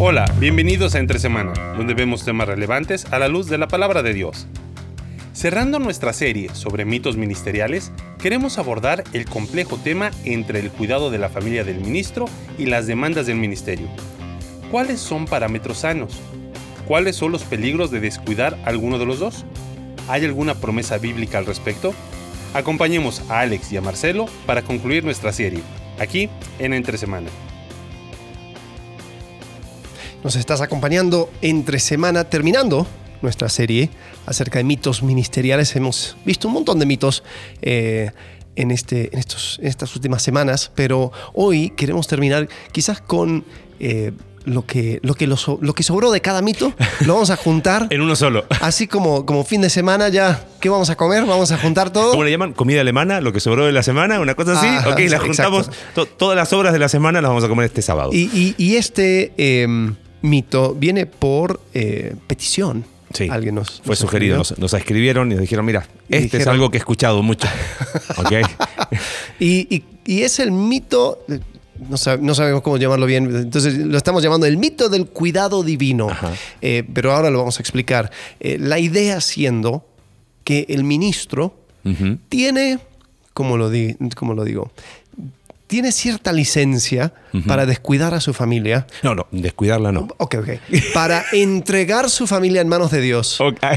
Hola, bienvenidos a Entre Semana, donde vemos temas relevantes a la luz de la palabra de Dios. Cerrando nuestra serie sobre mitos ministeriales, queremos abordar el complejo tema entre el cuidado de la familia del ministro y las demandas del ministerio. ¿Cuáles son parámetros sanos? ¿Cuáles son los peligros de descuidar alguno de los dos? ¿Hay alguna promesa bíblica al respecto? Acompañemos a Alex y a Marcelo para concluir nuestra serie, aquí en Entre Semana. Nos estás acompañando entre semana, terminando nuestra serie acerca de mitos ministeriales. Hemos visto un montón de mitos eh, en, este, en, estos, en estas últimas semanas, pero hoy queremos terminar quizás con eh, lo, que, lo, que lo, lo, que sobró de cada mito. Lo vamos a juntar. en uno solo. Así como, como fin de semana ya, ¿qué vamos a comer? Vamos a juntar todo. ¿Cómo le llaman? ¿Comida alemana? ¿Lo que sobró de la semana? ¿Una cosa así? Ah, ok, la juntamos. To, todas las obras de la semana las vamos a comer este sábado. Y, y, y este eh, mito viene por eh, petición. Sí, Alguien nos, fue sugerido, nos, nos, escribieron y nos dijeron, mira, este dijeron, es algo que he escuchado mucho. okay. y, y, y, es el mito, no, sab no, sabemos cómo llamarlo bien, entonces lo estamos llamando el mito del cuidado divino, eh, pero ahora lo vamos a explicar. Eh, la idea siendo que el ministro uh -huh. tiene, como lo, di como lo digo, tiene cierta licencia uh -huh. para descuidar a su familia. No, no, descuidarla no. Ok, ok. Para entregar su familia en manos de Dios. Okay.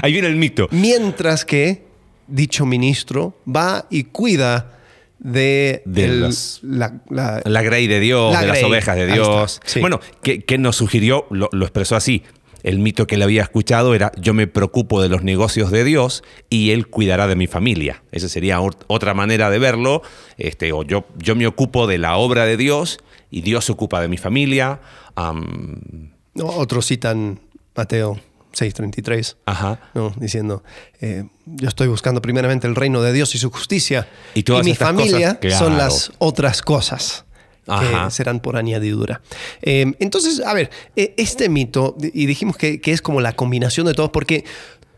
Ahí viene el mito. Mientras que dicho ministro va y cuida de, de el, las, la, la, la, grey de Dios, la de grey. las ovejas de Dios. Sí. Bueno, ¿qué, ¿qué, nos sugirió? Lo, lo expresó así el mito que él había escuchado era yo me preocupo de los negocios de Dios y él cuidará de mi familia. Esa sería otra manera de verlo. Este, o yo, yo me ocupo de la obra de Dios y Dios se ocupa de mi familia. Um... Otros citan Mateo 6:33, Ajá. ¿no? diciendo, eh, yo estoy buscando primeramente el reino de Dios y su justicia y, todas y mi familia cosas, claro. son las otras cosas Ajá. que serán por añadidura. Eh, entonces, a ver, eh, este mito, y dijimos que, que, es como la combinación de todos, porque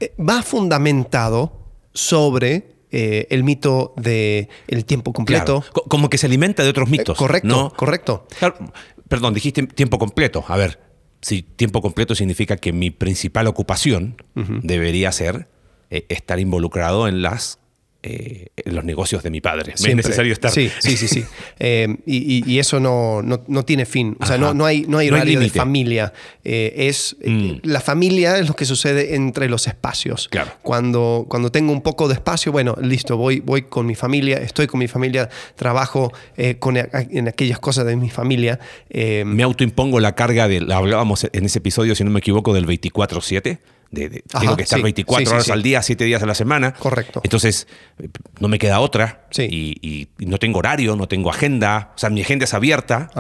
eh, va fundamentado sobre eh, el mito del el tiempo completo. Claro. Como que se alimenta de otros mitos. correcto, ¿no? correcto. Claro. Perdón, dijiste tiempo completo. A ver, si tiempo completo significa que mi principal ocupación uh -huh. debería ser eh, estar involucrado en las eh, los negocios de mi padre. Es necesario estar. Sí, sí, sí. sí. eh, y, y, eso no, no, no, tiene fin. O sea, no, no, hay, no hay horario de familia. Eh, es, mm. La familia es lo que sucede entre los espacios. Claro. Cuando, cuando tengo un poco de espacio, bueno, listo, voy, voy con mi familia, estoy con mi familia, trabajo con, en aquellas cosas de mi familia. Me autoimpongo la carga de, hablábamos en ese episodio, si no me equivoco, del 24-7. De, de, Ajá, tengo que estar sí, 24 sí, horas sí, al día, 7 días a la semana. Correcto. Entonces, no me queda otra. Y, y, y, no tengo horario, no tengo agenda. O sea, mi agenda es abierta.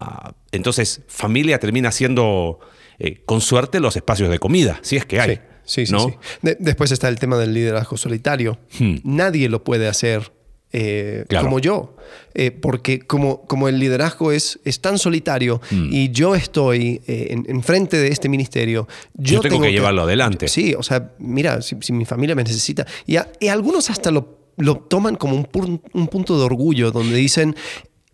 Uh, entonces, familia termina siendo, eh, con suerte, los espacios de comida, si es que hay. Sí, sí, ¿no? De, después está el tema del liderazgo solitario. Hmm. Nadie lo puede hacer eh, claro. como yo. Eh, porque como, como el liderazgo es, es tan solitario mm. y yo estoy eh, en, en, frente de este ministerio, yo, yo tengo, tengo, que llevarlo adelante. Sí, o sea, mira, si, si mi familia me necesita. Y, a, y algunos hasta lo, lo toman como un, un punto de orgullo, donde dicen,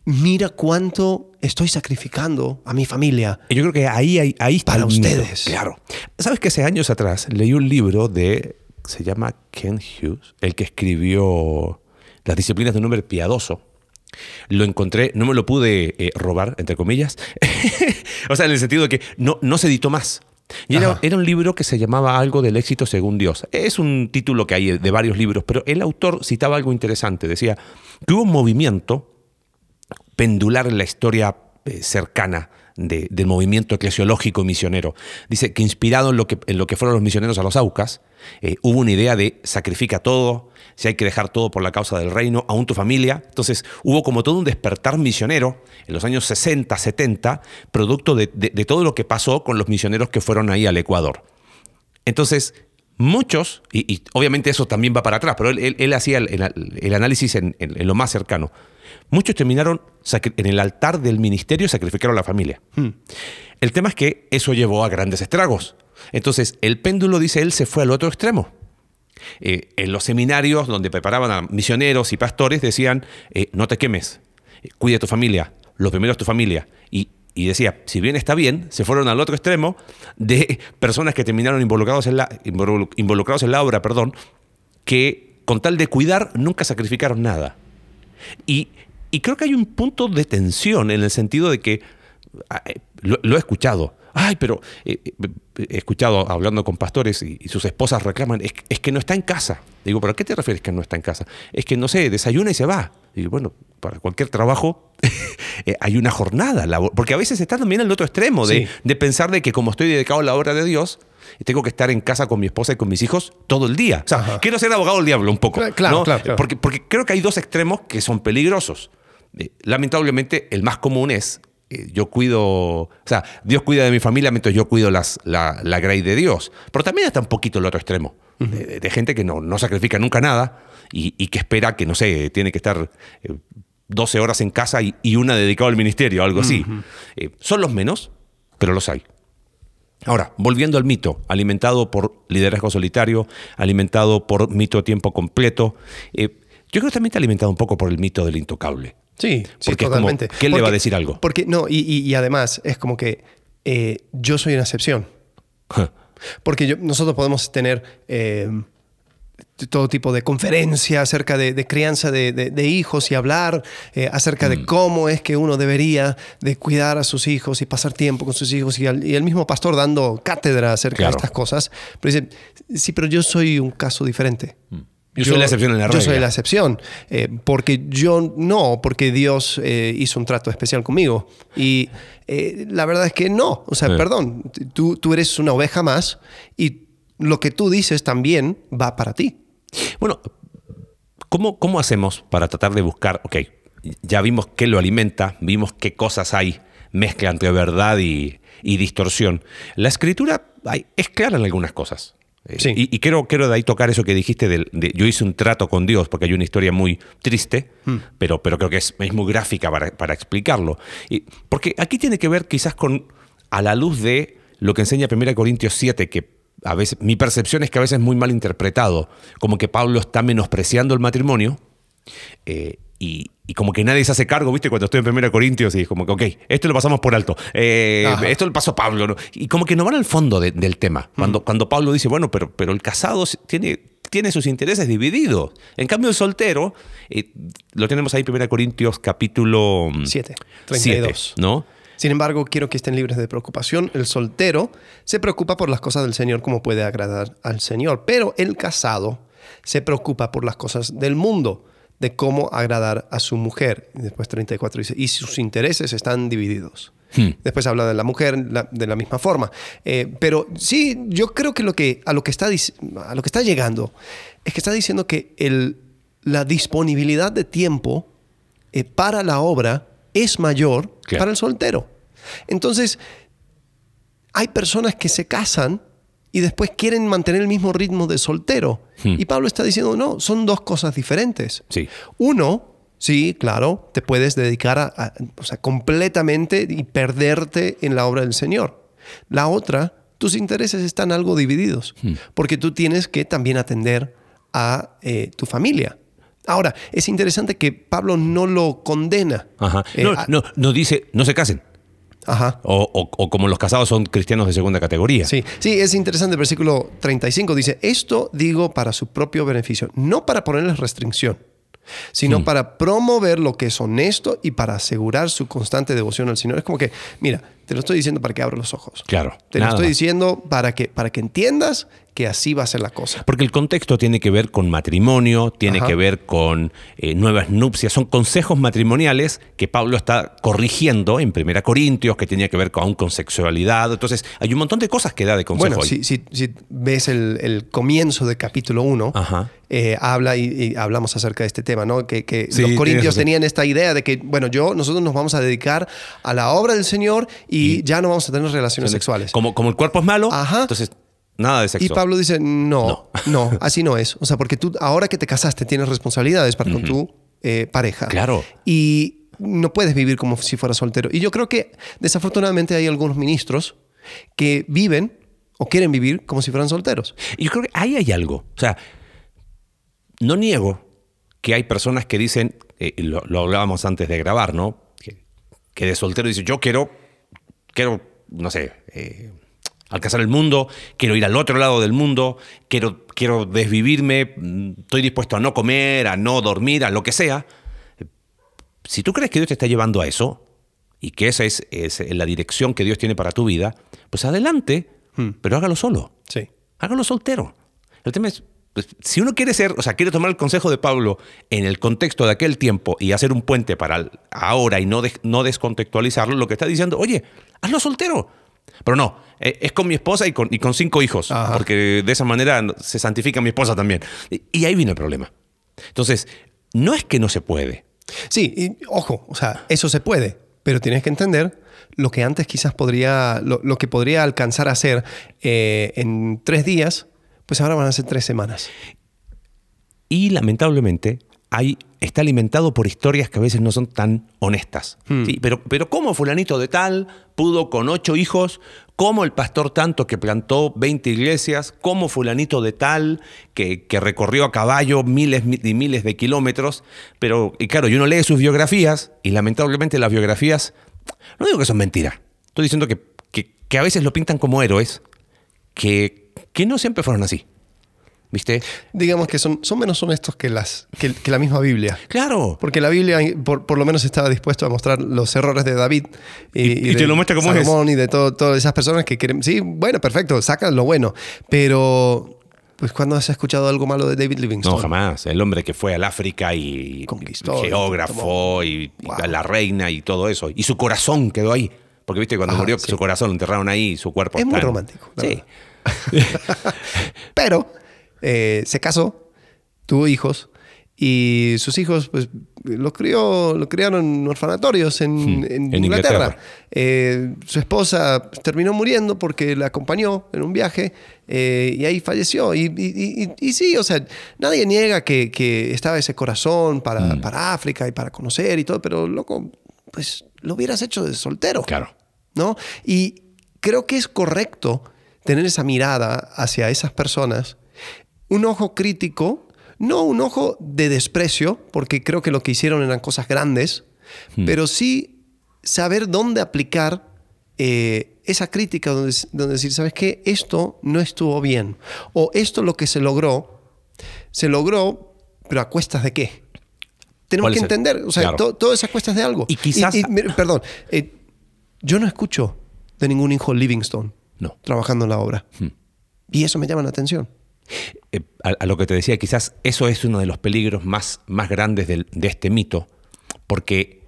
mira cuánto estoy sacrificando a mi familia. Yo creo que ahí, ahí, ahí está para ustedes. Claro. ¿Sabes que hace años atrás leí un libro de, se llama Ken Hughes, el que escribió las disciplinas de un hombre piadoso. Lo encontré, no me lo pude eh, robar, entre comillas. o sea, en el sentido de que no, no se editó más. Y era, era, un libro que se llamaba Algo del éxito según Dios. Es un título que hay de varios libros, pero el autor citaba algo interesante. Decía que hubo un movimiento pendular en la historia eh, cercana de, del movimiento eclesiológico misionero. Dice que inspirado en lo que, en lo que fueron los misioneros a los Aucas, eh, hubo una idea de sacrifica todo, si hay que dejar todo por la causa del reino, aún tu familia. Entonces hubo como todo un despertar misionero en los años 60, 70, producto de, de, todo lo que pasó con los misioneros que fueron ahí al Ecuador. Entonces, muchos, y, obviamente eso también va para atrás, pero él, él, hacía el, análisis en, lo más cercano. Muchos terminaron en el altar del ministerio, sacrificaron a la familia. Hmm. El tema es que eso llevó a grandes estragos. Entonces, el péndulo, dice él, se fue al otro extremo. Eh, en los seminarios donde preparaban a misioneros y pastores decían, eh, no te quemes, eh, cuida tu familia, lo primero es tu familia. Y y decía, si bien está bien, se fueron al otro extremo de personas que terminaron involucrados en la, involucrados en la obra, perdón, que con tal de cuidar nunca sacrificaron nada. Y, creo que hay un punto de tensión en el sentido de que, ah, eh, lo, he escuchado, ay, pero eh, eh, he escuchado hablando con pastores y, sus esposas reclaman, es, que no está en casa. Digo, ¿pero a qué te refieres que no está en casa? Es que, no sé, desayuna y se va. Y bueno, para cualquier trabajo hay una jornada, porque a veces está también en el otro extremo de, de, pensar de que como estoy dedicado a la obra de Dios, tengo que estar en casa con mi esposa y con mis hijos todo el día. O sea, quiero ser abogado del diablo un poco. Claro, claro, Porque, porque creo que hay dos extremos que son peligrosos. Eh, lamentablemente, el más común es eh, yo cuido, o sea, Dios cuida de mi familia mientras yo cuido las, la, la grey de Dios. Pero también está un poquito el otro extremo, de, gente que no, no sacrifica nunca nada y, que espera que, no sé, tiene que estar 12 eh, horas en casa y, una dedicada al ministerio, algo así. son los menos, pero los hay. Ahora, volviendo al mito, alimentado por liderazgo solitario, alimentado por mito a tiempo completo, eh, yo creo que también está alimentado un poco por el mito del intocable. Sí, sí totalmente. ¿Qué le va a decir algo? Porque, no, y, además es como que eh, yo soy una excepción. Porque nosotros podemos tener eh, todo tipo de conferencias acerca de, crianza de, hijos y hablar eh, acerca de mm. cómo es que uno debería de cuidar a sus hijos y pasar tiempo con sus hijos y, el mismo pastor dando cátedra acerca de estas cosas. Pero dice, sí, pero yo soy un caso diferente. Mm. Yo, soy la excepción en la regla. Yo soy la excepción. Eh, porque yo no, porque Dios eh, hizo un trato especial conmigo. Y la verdad es que no. O sea, perdón, tú, tú eres una oveja más y lo que tú dices también va para ti. Bueno, ¿cómo, ¿cómo hacemos para tratar de buscar, ok, ya vimos qué lo alimenta, vimos qué cosas hay mezcla entre verdad y, distorsión. La escritura es clara en algunas cosas. Eh, sí. Y, quiero, quiero de ahí tocar eso que dijiste de, yo hice un trato con Dios, porque hay una historia muy triste, hmm. pero, pero creo que es, es muy gráfica para, para explicarlo. Y, porque aquí tiene que ver quizás con, a la luz de lo que enseña 1 Corintios 7, que a veces, mi percepción es que a veces es muy mal interpretado, como que Pablo está menospreciando el matrimonio eh, y, como que nadie se hace cargo, ¿viste? Cuando estoy en 1 Corintios y es como que, ok, esto lo pasamos por alto, eh, esto lo pasó Pablo, ¿no? y como que no van al fondo del tema. Cuando, cuando Pablo dice, bueno, pero, pero el casado tiene, tiene sus intereses divididos. En cambio, el soltero, eh, lo tenemos ahí en 1 Corintios capítulo 7, mm, 32. ¿no? Sin embargo, quiero que estén libres de preocupación. El soltero se preocupa por las cosas del Señor como puede agradar al Señor, pero el casado se preocupa por las cosas del mundo, de cómo agradar a su mujer. después 34 dice, y sus intereses están divididos. Hmm. Después habla de la mujer de la misma forma. Eh, pero sí, yo creo que, lo que, a, lo que está, a lo que está llegando es que está diciendo que el, la disponibilidad de tiempo eh, para la obra es mayor para el soltero. Entonces, hay personas que se casan y después quieren mantener el mismo ritmo de soltero. Hmm. Y Pablo está diciendo, no, son dos cosas diferentes. Sí. Uno, sí, claro, te puedes dedicar a, o sea, completamente y perderte en la obra del Señor. La otra, tus intereses están algo divididos, hmm. porque tú tienes que también atender a eh, tu familia. Ahora, es interesante que Pablo no lo condena. Ajá. Eh, no, no, dice, no se casen. Ajá. O, como los casados son cristianos de segunda categoría. Sí, sí, es interesante. El versículo 35 dice, esto digo para su propio beneficio, no para ponerles restricción, sino hmm. para promover lo que es honesto y para asegurar su constante devoción al Señor. Es como que, mira, te lo estoy diciendo para que abra los ojos. Claro. Te lo estoy diciendo para que, para que entiendas que así va a ser la cosa. Porque el contexto tiene que ver con matrimonio, tiene que ver con eh, nuevas nupcias, son consejos matrimoniales que Pablo está corrigiendo en Primera Corintios, que tenía que ver con, con sexualidad. Entonces, hay un montón de cosas que da de consejo. Bueno, si, si, ves el, comienzo del capítulo 1, eh, habla y, hablamos acerca de este tema, ¿no? Que, los corintios tenían esta idea de que, bueno, yo, nosotros nos vamos a dedicar a la obra del Señor y, ya no vamos a tener relaciones sexuales. Como, como el cuerpo es malo, entonces Nada de sexo. Y Pablo dice, no, no, así no es. O sea, porque tú ahora que te casaste tienes responsabilidades para con tu eh, pareja. Claro. Y no puedes vivir como si fueras soltero. Y yo creo que desafortunadamente hay algunos ministros que viven o quieren vivir como si fueran solteros. Y yo creo que ahí hay algo. O sea, no niego que hay personas que dicen, eh, lo, hablábamos antes de grabar, ¿no? Que, que de soltero dice, yo quiero quiero, no sé, eh, alcanzar el mundo, quiero ir al otro lado del mundo, quiero, quiero desvivirme, mm, estoy dispuesto a no comer, a no dormir, a lo que sea. Si tú crees que Dios te está llevando a eso y que esa es, es la dirección que Dios tiene para tu vida, pues adelante, Hmm. pero hágalo solo. Sí. Hágalo soltero. El tema es, pues, si uno quiere ser, o sea, quiere tomar el consejo de Pablo en el contexto de aquel tiempo y hacer un puente para el ahora y no, no descontextualizarlo, lo que está diciendo, oye, hazlo soltero. Pero no, eh, es con mi esposa y con, y con cinco hijos, Ajá. porque de esa manera se santifica mi esposa también. Y, y ahí viene el problema. Entonces, no es que no se puede. Sí, y ojo, o sea, eso se puede, pero tienes que entender lo que antes quizás podría, lo, lo que podría alcanzar a hacer eh, en tres días, pues ahora van a ser tres semanas. Y lamentablemente hay, está alimentado por historias que a veces no son tan honestas. ¿sí? Pero, pero ¿cómo fulanito de tal pudo con ocho hijos? ¿Cómo el pastor tanto que plantó 20 iglesias? ¿Cómo fulanito de tal que, que recorrió a caballo miles y miles de kilómetros? Pero, y claro, y uno lee sus biografías y lamentablemente las biografías, no digo que son mentiras, estoy diciendo que, que, que a veces lo pintan como héroes, que, que no siempre fueron así. ¿Viste? Digamos que son, son menos honestos que, las, que, que la misma Biblia. Claro. Porque la Biblia, por, por lo menos, estaba dispuesto a mostrar los errores de David Y- de lo muestra como es. Salomón y de todo- todas esas personas que quieren. Sí, bueno, perfecto, sacan lo bueno. Pero, pues, ¿cuándo has escuchado algo malo de David Livingstone? No, jamás. El hombre que fue al África y Conquistó, geógrafo y, y Wow. la reina y todo eso. Y su corazón quedó ahí. Porque viste, cuando Ajá, murió, sí. su corazón lo enterraron ahí y su cuerpo Es muy está romántico, Sí. verdad. Pero eh, se casó, tuvo hijos y sus hijos pues lo crió, lo criaron en orfanatorios en, Hmm, en en Inglaterra. Inglaterra. Eh, su esposa terminó muriendo porque la acompañó en un viaje eh, y ahí falleció. Y, y- y- y sí, o sea, nadie niega que, que estaba ese corazón para, Hmm. para África y para conocer y todo, pero loco, pues lo hubieras hecho de soltero. Claro. ¿no? Y creo que es correcto tener esa mirada hacia esas personas, un ojo crítico, no un ojo de desprecio, porque creo que lo que hicieron eran cosas grandes, pero sí saber dónde aplicar eh, esa crítica, donde, donde decir, ¿sabes qué? Esto no estuvo bien, o esto lo que se logró, se logró, pero a cuestas de qué. Tenemos ¿Cuál que entender, o sea, Claro. to- todo es a cuestas de algo. Y quizás- perdón, eh, yo no escucho de ningún hijo Livingstone No. trabajando en la obra. Y eso me llama la atención. Eh, a, a lo que te decía, quizás eso es uno de los peligros más, más grandes del- de este mito, porque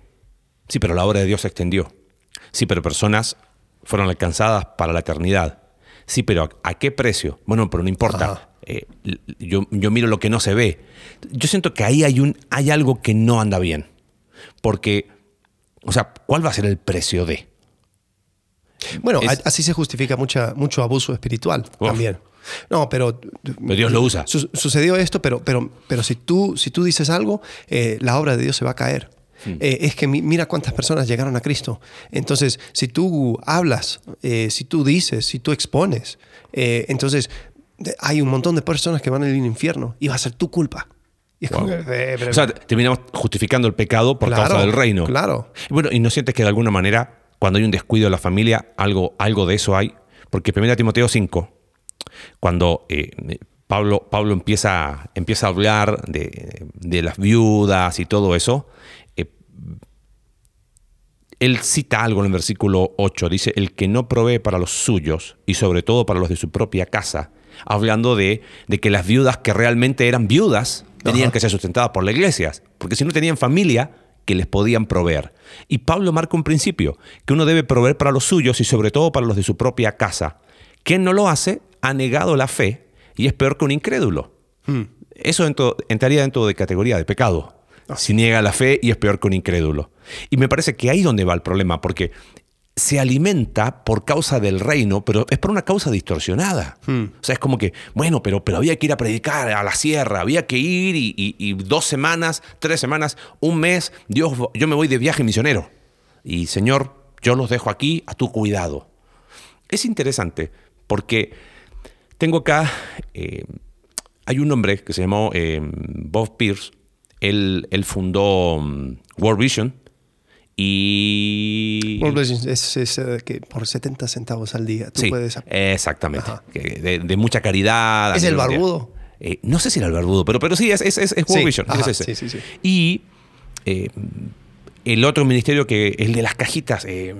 sí, pero la obra de Dios se extendió. Sí, pero personas fueron alcanzadas para la eternidad. Sí, pero ¿a, a qué precio? Bueno, pero no importa. Eh, yo, yo miro lo que no se ve. Yo siento que ahí hay, un, hay algo que no anda bien. Porque, o sea, ¿cuál va a ser el precio de? Bueno, Es- así se justifica mucha, mucho abuso espiritual Uf. también. No, pero, Pero Dios lo usa. su- sucedió esto, pero, pero, pero si, tú, si tú dices algo, eh, la obra de Dios se va a caer. Eh, es que mi- mira cuántas personas llegaron a Cristo. Entonces, si tú hablas, eh, si tú dices, si tú expones, entonces hay un montón de personas que van al infierno y va a ser tu culpa. Wow. O sea, terminamos justificando el pecado por Claro, causa del reino. claro. Bueno, y no sientes que de alguna manera, cuando hay un descuido de la familia, algo, algo de eso hay. Porque 1 Timoteo 5, cuando eh, Pablo, Pablo empieza, empieza a hablar de, de las viudas y todo eso, eh, él cita algo en el versículo 8, dice, el que no provee para los suyos y sobre todo para los de su propia casa, hablando de, de que las viudas que realmente eran viudas tenían Ajá. que ser sustentadas por las iglesias, porque si no tenían familia que les podían proveer. Y Pablo marca un principio, que uno debe proveer para los suyos y sobre todo para los de su propia casa. Quien no lo hace ha negado la fe y es peor que un incrédulo. Eso dentro- entraría dentro de categoría de pecado. Si niega la fe y es peor que un incrédulo. Y me parece que ahí donde va el problema, porque se alimenta por causa del reino, pero es por una causa distorsionada. O sea, es como que, bueno, pero, pero había que ir a predicar a la sierra, había que ir y, y- y dos semanas, tres semanas, un mes, Dios, yo me voy de viaje misionero. Y Señor, yo los dejo aquí a tu cuidado. Es interesante porque tengo acá, eh, hay un hombre que se llamó eh, Bob Pierce, él, él fundó mm, World Vision Y. Es, es, eh, que por 70 centavos al día tú Sí, puedes. exactamente. Que De, de mucha caridad. ¿Es el barbudo? Eh, no sé si era el barbudo, pero, pero sí, es, es, es, es World Sí, Vision, es ajá, ese. sí. Y eh, el otro ministerio que el de las cajitas, eh,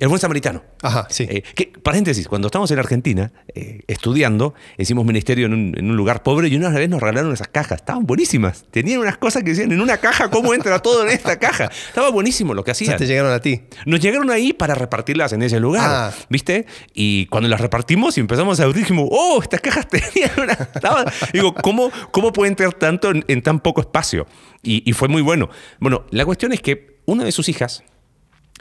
el buen samaritano. Ajá, sí. Eh, que, paréntesis, cuando estábamos en Argentina eh, estudiando, hicimos ministerio en un, en un lugar pobre y una vez nos regalaron esas cajas. Estaban buenísimas. Tenían unas cosas que decían en una caja, ¿cómo entra todo en esta caja? Estaba buenísimo lo que o sea, hacían. te llegaron a ti. Nos llegaron ahí para repartirlas en ese lugar, Ah. ¿viste? Y cuando las repartimos y empezamos a abrir, dijimos, oh, estas cajas tenían una... estaban-". Digo, ¿cómo, ¿cómo puede entrar tanto en, en tan poco espacio? Y, y fue muy bueno. Bueno, la cuestión es que una de sus hijas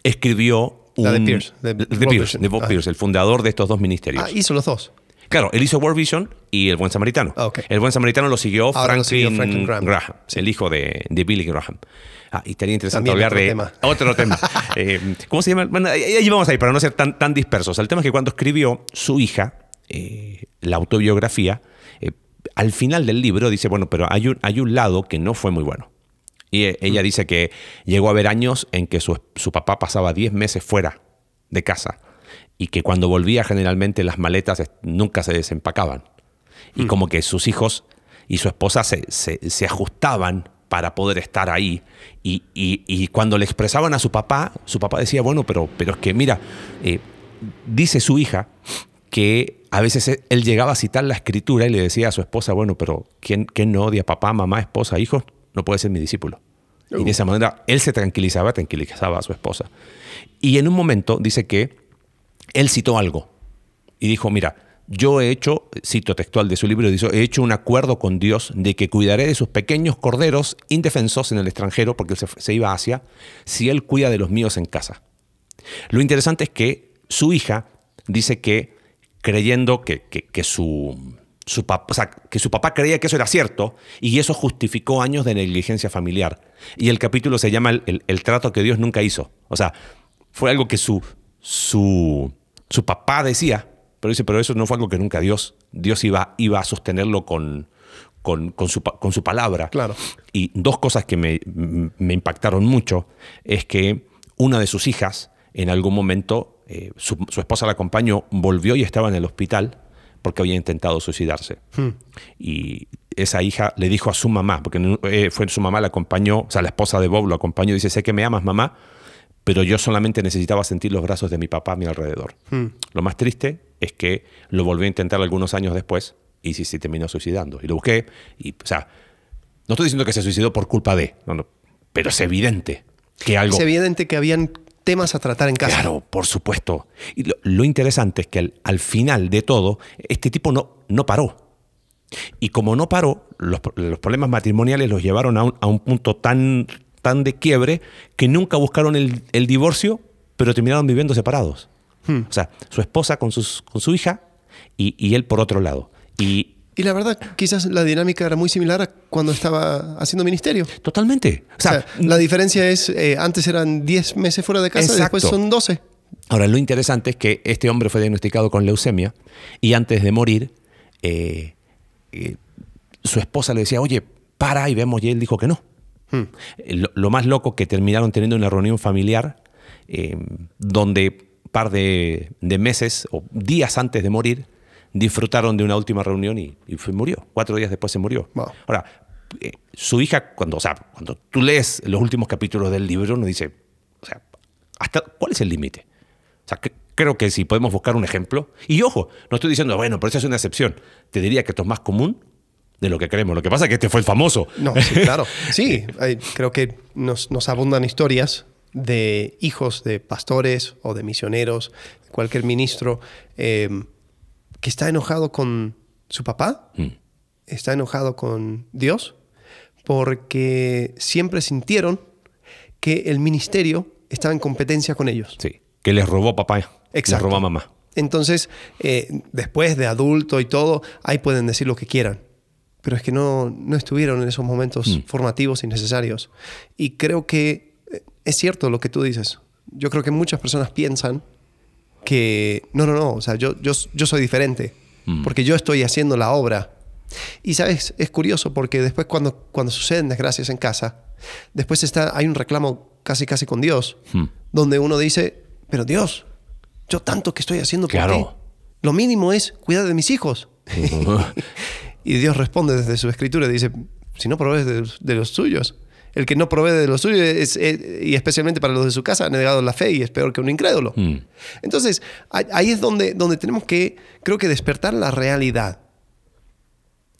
escribió un... La de Pierce, de de, Bob Pierce, Vision. de Bob Ah. Pierce, el fundador de estos dos ministerios. Ah, hizo los dos. Claro, él hizo World Vision y El Buen Samaritano. Ah. El Buen Samaritano lo siguió Ahora lo Franklin, siguió Franklin Graham. Graham, el hijo de, de Billy Graham. Ah, y estaría interesante También hablar otro de tema. otro tema. Eh, ¿Cómo se llama? Bueno, ahí vamos ahí para no ser tan, tan dispersos. El tema es que cuando escribió su hija eh, la autobiografía, eh, al final del libro dice, bueno, pero hay un, hay un lado que no fue muy bueno. Y eh, ella dice que llegó a haber años en que su, su papá pasaba 10 meses fuera de casa y que cuando volvía generalmente las maletas nunca se desempacaban. Y como que sus hijos y su esposa se, se- se ajustaban para poder estar ahí. Y, y- y cuando le expresaban a su papá, su papá decía, bueno, pero, pero es que mira, eh, dice su hija que a veces él- él llegaba a citar la escritura y le decía a su esposa, bueno, pero ¿quién, quién no odia papá, mamá, esposa, hijos? No puede ser mi discípulo. Y de esa manera él se tranquilizaba, tranquilizaba a su esposa. Y en un momento dice que él citó algo y dijo, mira, yo he hecho, cito textual de su libro, dice, he hecho un acuerdo con Dios de que cuidaré de sus pequeños corderos indefensos en el extranjero, porque él se, se iba a Asia, si él cuida de los míos en casa. Lo interesante es que su hija dice que creyendo que, que- que su, su papá, o sea, que su papá creía que eso era cierto y eso justificó años de negligencia familiar. Y el capítulo se llama el, el- el trato que Dios nunca hizo. O sea, fue algo que su, su, su papá decía, pero dice, pero eso no fue algo que nunca Dios, Dios iba, iba a sostenerlo con, con, con su, con su palabra. Claro. Y dos cosas que me, me impactaron mucho es que una de sus hijas, en algún momento, eh, su, su esposa la acompañó, volvió y estaba en el hospital porque había intentado suicidarse. Y esa hija le dijo a su mamá, porque eh, fue su mamá, la acompañó, o sea, la esposa de Bob lo acompañó y dice, sé que me amas, mamá, pero yo solamente necesitaba sentir los brazos de mi papá a mi alrededor. Lo más triste es que lo volvió a intentar algunos años después y sí se terminó suicidando. Y lo busqué y, o sea, no estoy diciendo que se suicidó por culpa de, no, no, pero es evidente que algo... Es evidente que habían temas a tratar en casa. Claro, por supuesto. Y lo, lo interesante es que al, al final de todo, este tipo no, no paró. Y como no paró, los, los problemas matrimoniales los llevaron a un, a un punto tan, tan de quiebre que nunca buscaron el, el divorcio, pero terminaron viviendo separados. O sea, su esposa con, sus, con su hija y, y él por otro lado. Y Y la verdad, quizás la dinámica era muy similar a cuando estaba haciendo ministerio. totalmente. O O sea, la diferencia es, eh, antes eran 10 meses fuera de casa y después son 12. Ahora, lo interesante es que este hombre fue diagnosticado con leucemia y antes de morir, eh, eh, su esposa le decía, oye, para y vemos, y él dijo que no. Eh, Lo, lo más loco que terminaron teniendo una reunión familiar donde un par de, de meses o días antes de morir disfrutaron de una última reunión y, y fue- murió. Cuatro días después se murió. Wow. Ahora, eh, su hija, cuando, o sea, cuando tú lees los últimos capítulos del libro, uno dice, o sea, ¿hasta cuál es el límite? O sea, que- creo que si podemos buscar un ejemplo, y ojo, no estoy diciendo, bueno, pero esa es una excepción. Te diría que esto es más común de lo que creemos. Lo que pasa es que este fue el famoso. No, sí, claro. Sí, hay- creo que nos, nos abundan historias de hijos de pastores o de misioneros, cualquier ministro, eh, que está enojado con su papá, Mm. está enojado con Dios, porque siempre sintieron que el ministerio estaba en competencia con ellos. Sí, que les robó papá, les Exacto. robó mamá. Entonces, eh, después de adulto y todo, ahí pueden decir lo que quieran. Pero es que no, no estuvieron en esos momentos Mm. formativos y necesarios. Y creo que eh, es cierto lo que tú dices. Yo creo que muchas personas piensan que no, no, no, o sea, yo, yo, yo soy diferente Mm. porque yo estoy haciendo la obra. Y sabes, es curioso porque después cuando, cuando suceden desgracias en casa, después está, hay un reclamo casi casi con Dios, Hmm. donde uno dice, pero Dios, yo tanto que estoy haciendo por Claro. ti. Lo mínimo es cuidar de mis hijos. y Dios responde desde su escritura y dice, si no provees de, de los suyos. El que no provee de los suyos, es- es- y especialmente para los de su casa, ha negado la fe y es peor que un incrédulo. Mm. Entonces, ahí- es donde, donde tenemos que, creo que, despertar la realidad.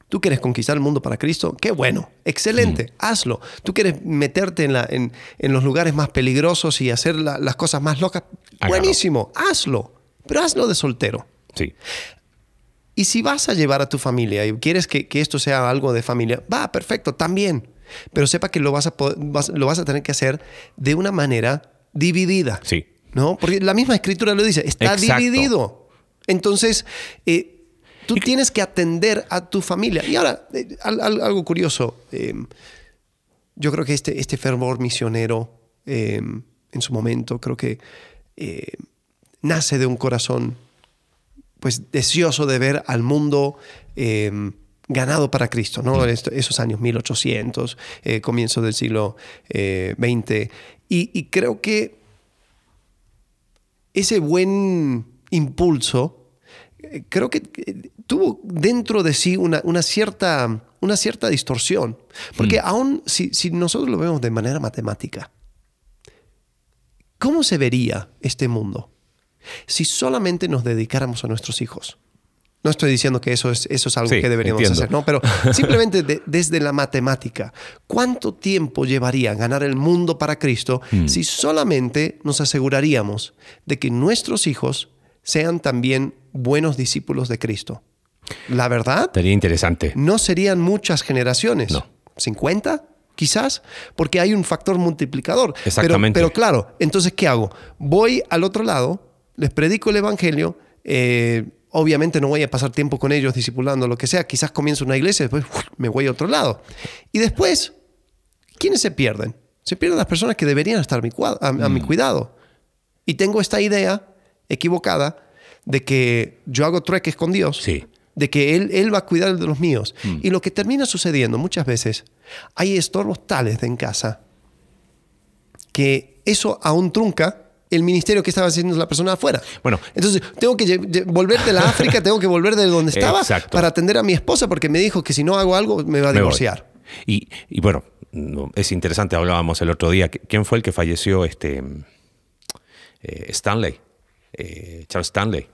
Tú quieres conquistar el mundo para Cristo, qué bueno, excelente, hazlo. Tú quieres meterte en, la- en- en los lugares más peligrosos y hacer la- las cosas más locas, Hágalo. buenísimo, hazlo, pero hazlo de soltero. Sí. Y si vas a llevar a tu familia y quieres que, que esto sea algo de familia, va, perfecto, también. Pero sepa que lo vas, a, vas- lo vas a tener que hacer de una manera dividida. Sí. ¿No? Porque la misma escritura lo dice, está Exacto. dividido. Entonces, eh, tú tienes que atender a tu familia. Y ahora, eh, al- al- algo curioso. eh, yo creo que este, este fervor misionero eh, en su momento, creo que eh, nace de un corazón pues deseoso de ver al mundo eh, ganado para Cristo, ¿no? Esos años 1800, eh, comienzo del siglo eh, XX. Y, y creo que ese buen impulso, eh, creo que eh, tuvo dentro de sí una, una cierta, una cierta distorsión. Porque aún si, si nosotros lo vemos de manera matemática, ¿cómo se vería este mundo si solamente nos dedicáramos a nuestros hijos? No estoy diciendo que eso es, eso es algo Sí, que deberíamos entiendo. hacer, ¿no? Pero simplemente de- desde la matemática, ¿cuánto tiempo llevaría ganar el mundo para Cristo Mm. si solamente nos aseguraríamos de que nuestros hijos sean también buenos discípulos de Cristo? La verdad, Estaría interesante. no serían muchas generaciones. No. ¿50? Quizás, porque hay un factor multiplicador. Pero- Exactamente. Pero, claro, entonces, ¿qué hago? Voy al otro lado, les predico el Evangelio, eh, obviamente no voy a pasar tiempo con ellos discipulando, lo que sea, quizás comienzo una iglesia, después uf, me voy a otro lado. Y después, ¿quiénes se pierden? Se pierden las personas que deberían estar a mi, cua- a- a mi cuidado. Y tengo esta idea equivocada de que yo hago trueques con Dios Sí. de que él, él va a cuidar de los míos. Y lo que termina sucediendo muchas veces, hay estorbos tales en casa que eso aún trunca el ministerio que estaba haciendo la persona afuera. Bueno. entonces tengo que volver de la África, tengo que volver de donde estaba Exacto. para atender a mi esposa porque me dijo que si no hago algo me va a divorciar. Y, y bueno, no, es interesante, hablábamos el otro día, ¿quién fue el que falleció? Este, eh, Stanley, eh, Charles Stanley,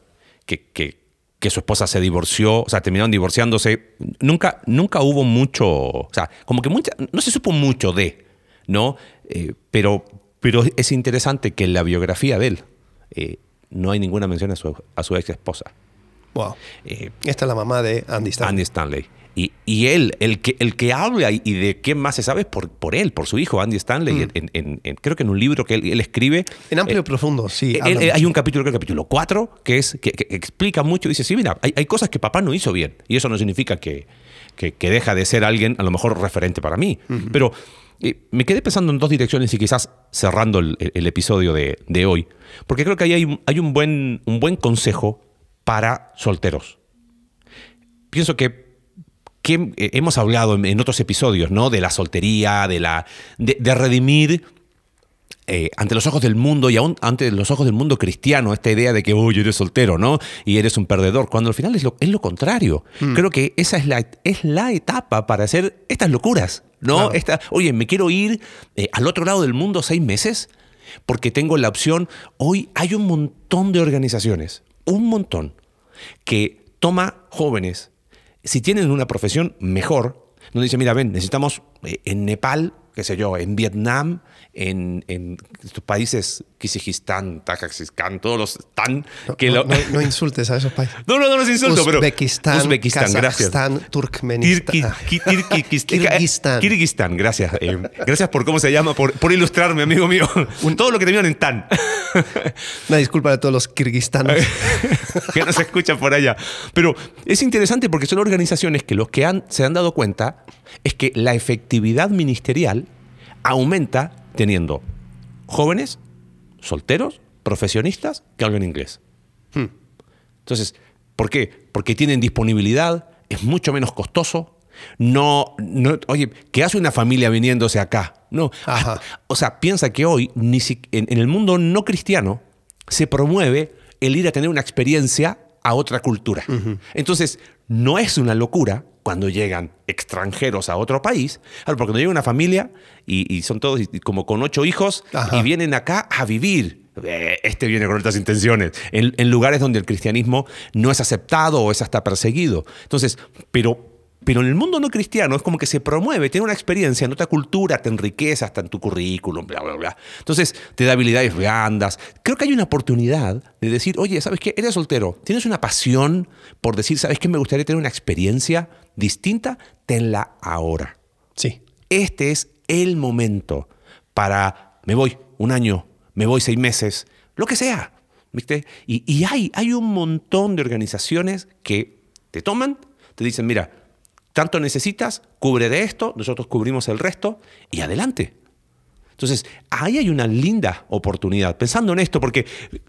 que, que- que su esposa se divorció, o sea, terminaron divorciándose. Nunca, nunca hubo mucho, o sea, como que mucha, no se supo mucho de, ¿no? Eh, pero, pero es interesante que en la biografía de él eh, no hay ninguna mención a su, a su ex esposa. Wow. Eh, Esta es la mamá de Andy Stanley. Andy Stanley. Y, y él, el que, el que habla y, de quién más se sabe es por, por él, por su hijo Andy Stanley. En- en- en- en- creo que en un libro que él, él escribe. En amplio eh, y profundo, sí. él- él- mucho. hay un capítulo, creo que el capítulo 4, que, es, que, que explica mucho. Dice, sí, mira, hay, hay cosas que papá no hizo bien. Y eso no significa que, que- que deja de ser alguien, a lo mejor, referente para mí. Pero me quedé pensando en dos direcciones y quizás cerrando el, episodio de, de hoy. Porque creo que ahí hay, un- hay un, buen, un buen consejo para solteros pienso que, que, hemos hablado en, otros episodios, ¿no? De la soltería, de la. de, de redimir eh, ante los ojos del mundo y aún ante los ojos del mundo cristiano, esta idea de que, oye, eres soltero, ¿no? Y eres un perdedor, cuando al final es lo, es lo contrario. Creo que esa es la, es la etapa para hacer estas locuras, ¿no? Claro. Esta, oye, me quiero ir eh, al otro lado del mundo seis meses porque tengo la opción. Hoy hay un montón de organizaciones, un montón, que toma jóvenes, si tienen una profesión, mejor. Nos dice, mira, ven, necesitamos eh, en Nepal, qué sé yo, en Vietnam, en, en estos países, Kizajistán, Tajikistán, todos los tan... que no, lo- no- no insultes a esos países. no, no, no los insulto, pero... Uzbekistán, Uzbekistán, gracias. Kazajstán, Turkmenistán. Kirguistán. Kirguistán. Kirguistán, gracias. Eh, gracias por cómo se llama, por, por ilustrarme, amigo mío. Todo lo que terminan en tan. Una disculpa a todos los kirguistanos. que no se escuchan por allá. Pero es interesante porque son organizaciones que lo que han, se han dado cuenta es que la efectividad ministerial aumenta teniendo jóvenes, solteros, profesionistas que hablan inglés. Entonces, ¿por qué? Porque tienen disponibilidad, es mucho menos costoso. No, no, oye, ¿qué hace una familia viniéndose acá? no. O sea, piensa que hoy ni en, en el mundo no cristiano se promueve el ir a tener una experiencia a otra cultura. Entonces, no es una locura cuando llegan extranjeros a otro país, porque cuando llega una familia y, son todos como con ocho hijos y vienen acá a vivir. Eh, este viene con otras intenciones, en, en lugares donde el cristianismo no es aceptado o es hasta perseguido. Entonces, pero pero en el mundo no cristiano es como que se promueve, tiene una experiencia en otra cultura, te enriquece hasta en tu currículum, bla, bla, bla. Entonces te da habilidades blandas. Creo que hay una oportunidad de decir, oye, ¿sabes qué? Eres soltero, tienes una pasión por decir, ¿sabes qué? Me gustaría tener una experiencia distinta, tenla ahora. Sí. Este es el momento para, me voy un año, me voy seis meses, lo que sea. ¿Viste? Y, y hay, hay un montón de organizaciones que te toman, te dicen, mira, tanto necesitas, cubre de esto, nosotros cubrimos el resto y adelante. Entonces, ahí hay una linda oportunidad, pensando en esto, porque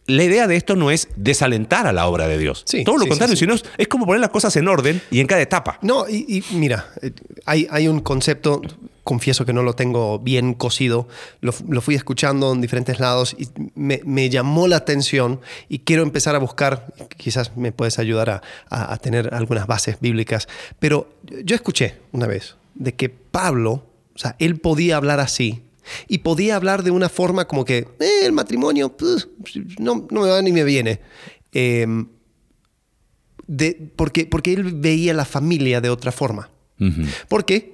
la idea de esto no es desalentar a la obra de Dios. Todo lo contrario, sino es, como poner las cosas en orden y en cada etapa. No, y, mira, eh, hay, hay, un concepto, confieso que no lo tengo bien cocido, lo, fui escuchando en diferentes lados y me, llamó la atención y quiero empezar a buscar, quizás me puedes ayudar a, tener algunas bases bíblicas, pero yo escuché una vez de que Pablo, o sea, él podía hablar así y podía hablar de una forma como que eh, el matrimonio pues, no, no, me va ni me viene. Em, de, porque, porque él veía la familia de otra forma. ¿Por qué?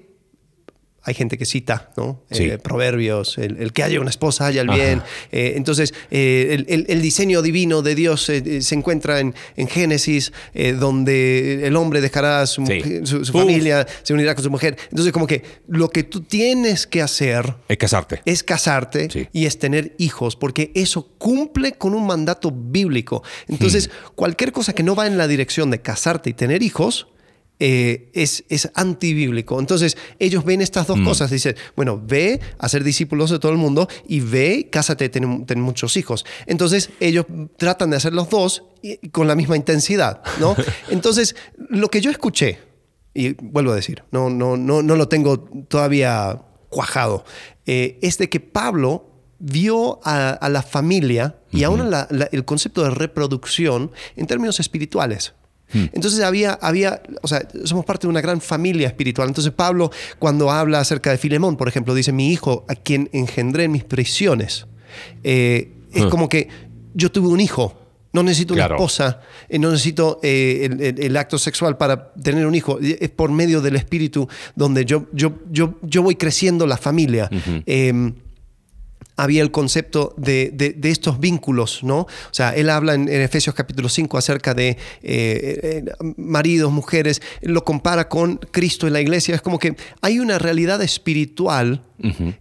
Hay gente que cita, ¿no? Eh, proverbios, el, que haya una esposa haya el bien. Eh, entonces, eh, el, diseño divino de Dios se encuentra en, Génesis, donde el hombre dejará su, su, familia, se unirá con su mujer. Entonces, como que lo que tú tienes que hacer es casarte. Es casarte y es tener hijos, porque eso cumple con un mandato bíblico. Entonces, hmm. cualquier cosa que no va en la dirección de casarte y tener hijos, eh, es, es antibíblico. Entonces, ellos ven estas dos mm. cosas. Dicen, bueno, ve a ser discípulos de todo el mundo y ve, cásate, ten, ten muchos hijos. Entonces, ellos tratan de hacer los dos con la misma intensidad, ¿no? Entonces, lo que yo escuché, y vuelvo a decir, no, no, no, no lo tengo todavía cuajado, eh, es de que Pablo vio a, la familia y aún el concepto de reproducción en términos espirituales. Hmm. Entonces había, había, o sea, somos parte de una gran familia espiritual. Entonces Pablo, cuando habla acerca de Filemón, por ejemplo, dice, mi hijo a quien engendré en mis prisiones. Eh, es hmm. como que yo tuve un hijo, no necesito una esposa, eh, no necesito eh, el, acto sexual para tener un hijo. Es por medio del espíritu donde yo, yo, yo, yo voy creciendo la familia había el concepto de, estos vínculos, ¿no? O sea, él habla en, Efesios capítulo 5 acerca de eh, eh, maridos, mujeres, lo compara con Cristo en la iglesia. Es como que hay una realidad espiritual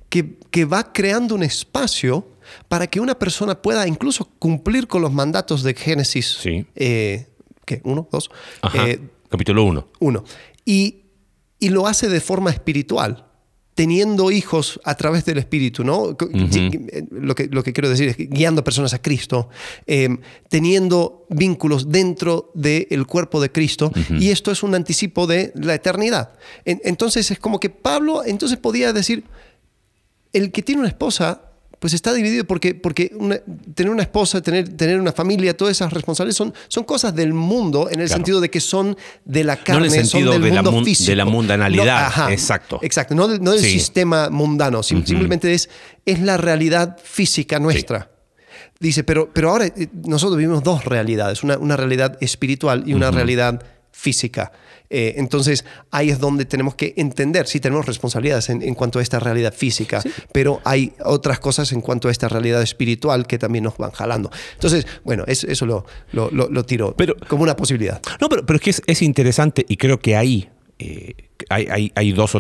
que, que va creando un espacio para que una persona pueda incluso cumplir con los mandatos de Génesis. Sí. Eh, ¿Qué? ¿Uno? ¿Dos? capítulo 1. Uno. Y, y lo hace de forma espiritual teniendo hijos a través del Espíritu, ¿no? lo, que, lo que quiero decir es guiando personas a Cristo, em, teniendo vínculos dentro del cuerpo de Cristo, y esto es un anticipo de la eternidad. entonces es como que Pablo entonces podía decir, el que tiene una esposa pues está dividido porque, porque tener una esposa, tener, tener una familia, todas esas responsabilidades son, son cosas del mundo en el sentido de que son de la carne, no en el sentido son del de, mundo la, físico. de la mundanalidad. exacto. Exacto, no, no del sistema mundano, simplemente es, es la realidad física nuestra. Dice, pero, pero ahora eh, nosotros vivimos dos realidades, una, una realidad espiritual y una realidad física. Eh, entonces ahí es donde tenemos que entender, sí tenemos responsabilidades en, cuanto a esta realidad física, pero hay otras cosas en cuanto a esta realidad espiritual que también nos van jalando. Entonces, bueno, eso, lo, lo, tiro pero, como una posibilidad. No, pero, pero es que es, interesante y creo que ahí eh, hay, hay, dos...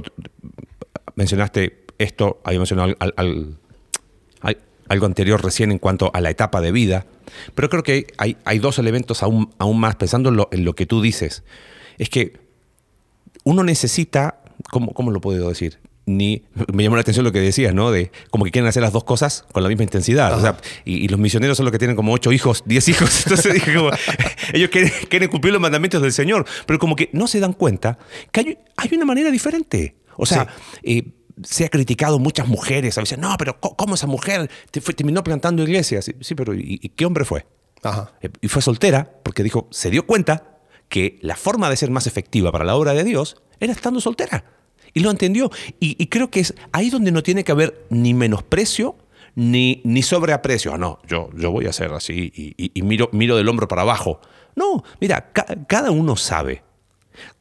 Mencionaste esto, había mencionado algo anterior recién en cuanto a la etapa de vida, pero creo que hay, hay dos elementos aún, aún más, pensando en lo, en lo que tú dices es que uno necesita, ¿cómo, cómo lo puedo decir? Ni, me llamó la atención lo que decías, ¿no? De como que quieren hacer las dos cosas con la misma intensidad. O sea, y, los misioneros son los que tienen como ocho hijos, diez hijos. Entonces dije como, ellos quieren, cumplir los mandamientos del Señor, pero como que no se dan cuenta que hay, una manera diferente. O sea, eh, se ha criticado muchas mujeres. A veces, no, pero ¿cómo esa mujer terminó plantando iglesias? Sí, pero ¿y, qué hombre fue? Eh, y fue soltera porque dijo, se dio cuenta que la forma de ser más efectiva para la obra de Dios era estando soltera. Y lo entendió. Y, creo que es ahí donde no tiene que haber ni menosprecio ni, ni sobreaprecio. Ah, no, yo, yo voy a hacer así y, miro, miro del hombro para abajo. No, mira, cada uno sabe